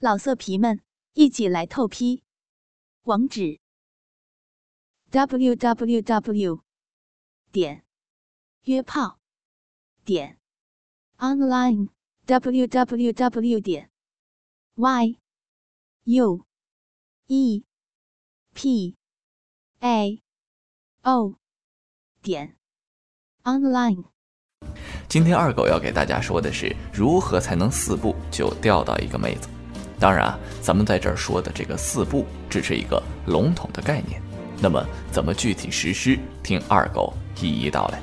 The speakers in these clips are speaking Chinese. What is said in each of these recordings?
老色皮们，一起来透批！网址：w w w 点约炮点 online w w w 点 y u e p a o 点 online。今天二狗要给大家说的是，如何才能四步就钓到一个妹子。当然啊，咱们在这儿说的这个四步只是一个笼统的概念，那么怎么具体实施？听二狗一一道来。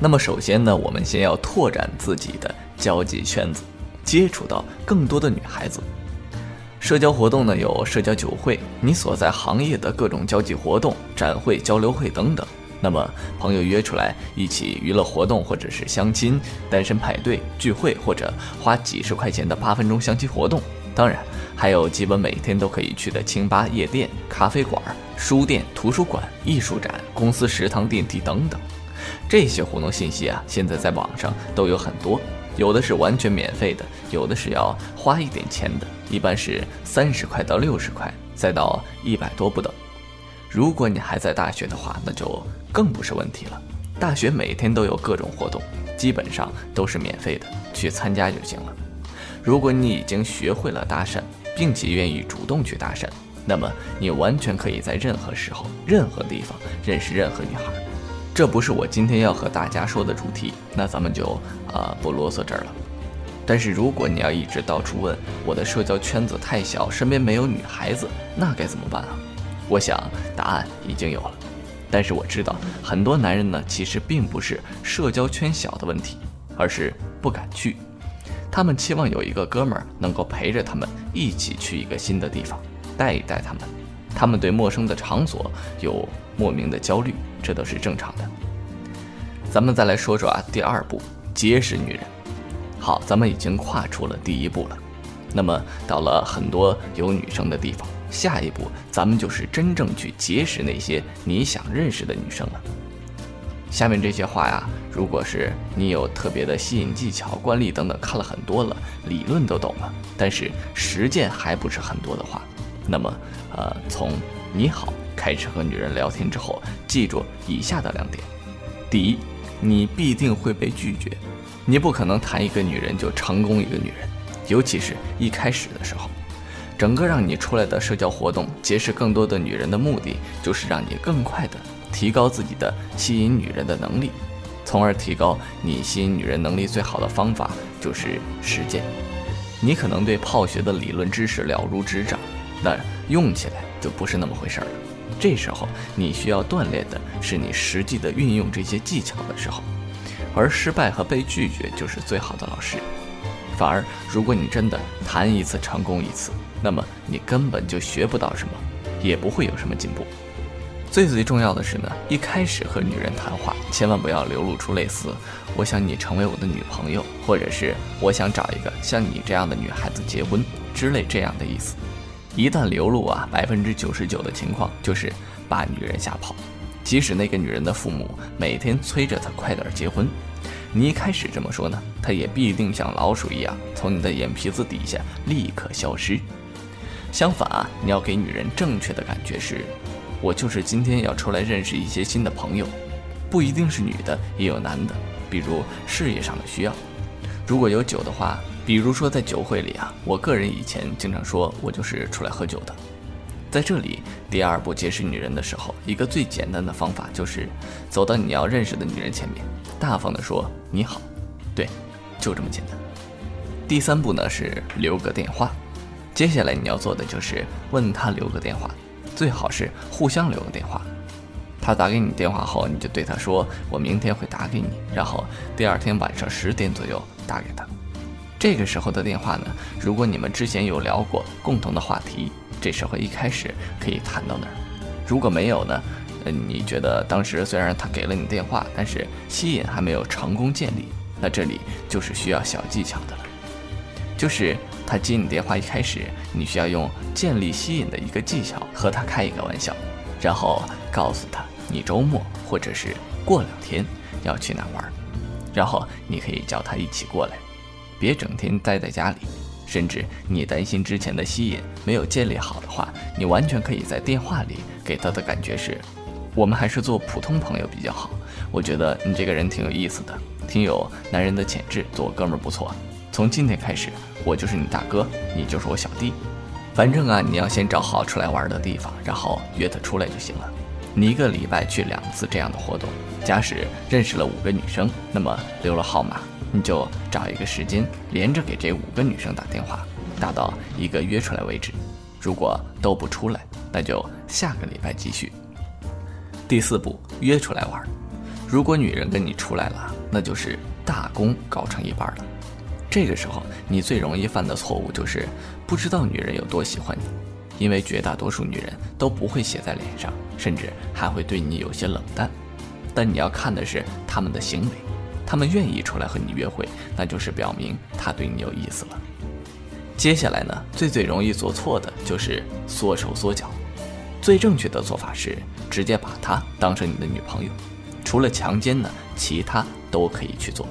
那么首先呢，我们先要拓展自己的交际圈子，接触到更多的女孩子。社交活动呢，有社交酒会，你所在行业的各种交际活动、展会、交流会等等。那么，朋友约出来一起娱乐活动，或者是相亲、单身派对、聚会，或者花几十块钱的八分钟相亲活动，当然还有基本每天都可以去的清吧、夜店、咖啡馆、书店、图书馆、艺术展、公司食堂、电梯等等。这些活动信息啊，现在在网上都有很多，有的是完全免费的，有的是要花一点钱的，一般是三十块到六十块，再到一百多不等。如果你还在大学的话，那就。更不是问题了。大学每天都有各种活动，基本上都是免费的，去参加就行了。如果你已经学会了搭讪，并且愿意主动去搭讪，那么你完全可以在任何时候、任何地方认识任何女孩。这不是我今天要和大家说的主题，那咱们就啊不啰嗦这儿了。但是如果你要一直到处问我的社交圈子太小，身边没有女孩子，那该怎么办啊？我想答案已经有了。但是我知道，很多男人呢，其实并不是社交圈小的问题，而是不敢去。他们期望有一个哥们儿能够陪着他们一起去一个新的地方，带一带他们。他们对陌生的场所有莫名的焦虑，这都是正常的。咱们再来说说啊，第二步，结识女人。好，咱们已经跨出了第一步了。那么到了很多有女生的地方。下一步，咱们就是真正去结识那些你想认识的女生了。下面这些话呀，如果是你有特别的吸引技巧、惯例等等，看了很多了，理论都懂了，但是实践还不是很多的话，那么，呃，从你好开始和女人聊天之后，记住以下的两点：第一，你必定会被拒绝，你不可能谈一个女人就成功一个女人，尤其是一开始的时候。整个让你出来的社交活动，结识更多的女人的目的，就是让你更快的提高自己的吸引女人的能力，从而提高你吸引女人能力最好的方法就是实践。你可能对泡学的理论知识了如指掌，但用起来就不是那么回事了。这时候你需要锻炼的是你实际的运用这些技巧的时候，而失败和被拒绝就是最好的老师。反而，如果你真的谈一次成功一次，那么你根本就学不到什么，也不会有什么进步。最最重要的是呢，一开始和女人谈话，千万不要流露出类似“我想你成为我的女朋友”或者是“我想找一个像你这样的女孩子结婚”之类这样的意思。一旦流露啊，百分之九十九的情况就是把女人吓跑。即使那个女人的父母每天催着她快点结婚。你一开始这么说呢，她也必定像老鼠一样从你的眼皮子底下立刻消失。相反啊，你要给女人正确的感觉是，我就是今天要出来认识一些新的朋友，不一定是女的，也有男的，比如事业上的需要。如果有酒的话，比如说在酒会里啊，我个人以前经常说我就是出来喝酒的。在这里，第二步结识女人的时候，一个最简单的方法就是走到你要认识的女人前面，大方的说你好，对，就这么简单。第三步呢是留个电话，接下来你要做的就是问他留个电话，最好是互相留个电话。他打给你电话后，你就对他说我明天会打给你，然后第二天晚上十点左右打给他。这个时候的电话呢，如果你们之前有聊过共同的话题。这时候一开始可以谈到那儿，如果没有呢？嗯，你觉得当时虽然他给了你电话，但是吸引还没有成功建立，那这里就是需要小技巧的了。就是他接你电话一开始，你需要用建立吸引的一个技巧和他开一个玩笑，然后告诉他你周末或者是过两天要去哪玩。然后你可以叫他一起过来，别整天待在家里。甚至你担心之前的吸引没有建立好的话，你完全可以在电话里给他的感觉是：我们还是做普通朋友比较好。我觉得你这个人挺有意思的，挺有男人的潜质，做哥们儿不错。从今天开始，我就是你大哥，你就是我小弟。反正啊，你要先找好出来玩的地方，然后约他出来就行了。你一个礼拜去两次这样的活动，假使认识了五个女生，那么留了号码，你就找一个时间连着给这五个女生打电话，打到一个约出来为止。如果都不出来，那就下个礼拜继续。第四步，约出来玩。如果女人跟你出来了，那就是大功告成一半了。这个时候，你最容易犯的错误就是不知道女人有多喜欢你，因为绝大多数女人都不会写在脸上，甚至还会对你有些冷淡。但你要看的是他们的行为，他们愿意出来和你约会，那就是表明他对你有意思了。接下来呢，最最容易做错的就是缩手缩脚。最正确的做法是直接把她当成你的女朋友，除了强奸呢，其他都可以去做。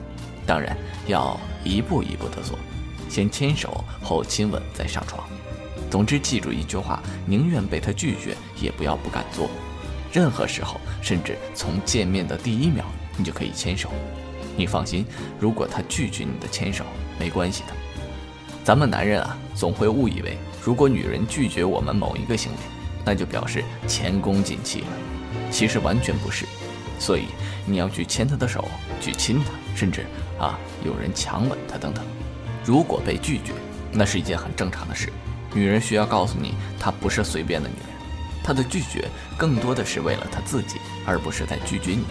当然要一步一步的做，先牵手后亲吻再上床。总之记住一句话：宁愿被他拒绝，也不要不敢做。任何时候，甚至从见面的第一秒，你就可以牵手。你放心，如果他拒绝你的牵手，没关系的。咱们男人啊，总会误以为，如果女人拒绝我们某一个行为，那就表示前功尽弃了。其实完全不是。所以你要去牵她的手，去亲她，甚至啊有人强吻她等等。如果被拒绝，那是一件很正常的事。女人需要告诉你，她不是随便的女人，她的拒绝更多的是为了她自己，而不是在拒绝你。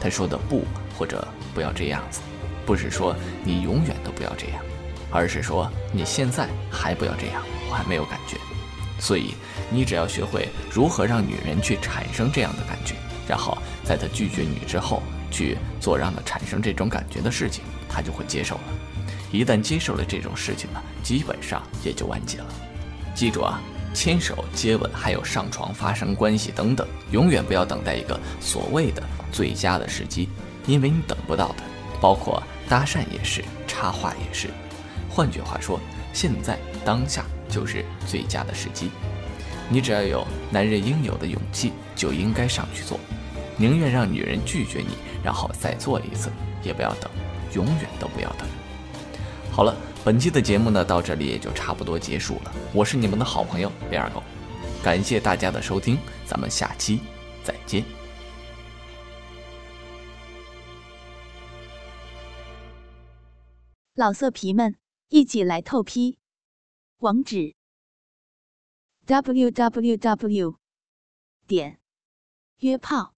她说的不或者不要这样子，不是说你永远都不要这样，而是说你现在还不要这样，我还没有感觉。所以你只要学会如何让女人去产生这样的感觉。然后在她拒绝你之后，去做让他产生这种感觉的事情，他就会接受了。一旦接受了这种事情呢，基本上也就完结了。记住啊，牵手、接吻，还有上床发生关系等等，永远不要等待一个所谓的最佳的时机，因为你等不到的。包括搭讪也是，插话也是。换句话说，现在当下就是最佳的时机。你只要有男人应有的勇气，就应该上去做。宁愿让女人拒绝你，然后再做一次，也不要等，永远都不要等。好了，本期的节目呢，到这里也就差不多结束了。我是你们的好朋友李二狗，感谢大家的收听，咱们下期再见。老色皮们，一起来透批，网址：www. 点约炮。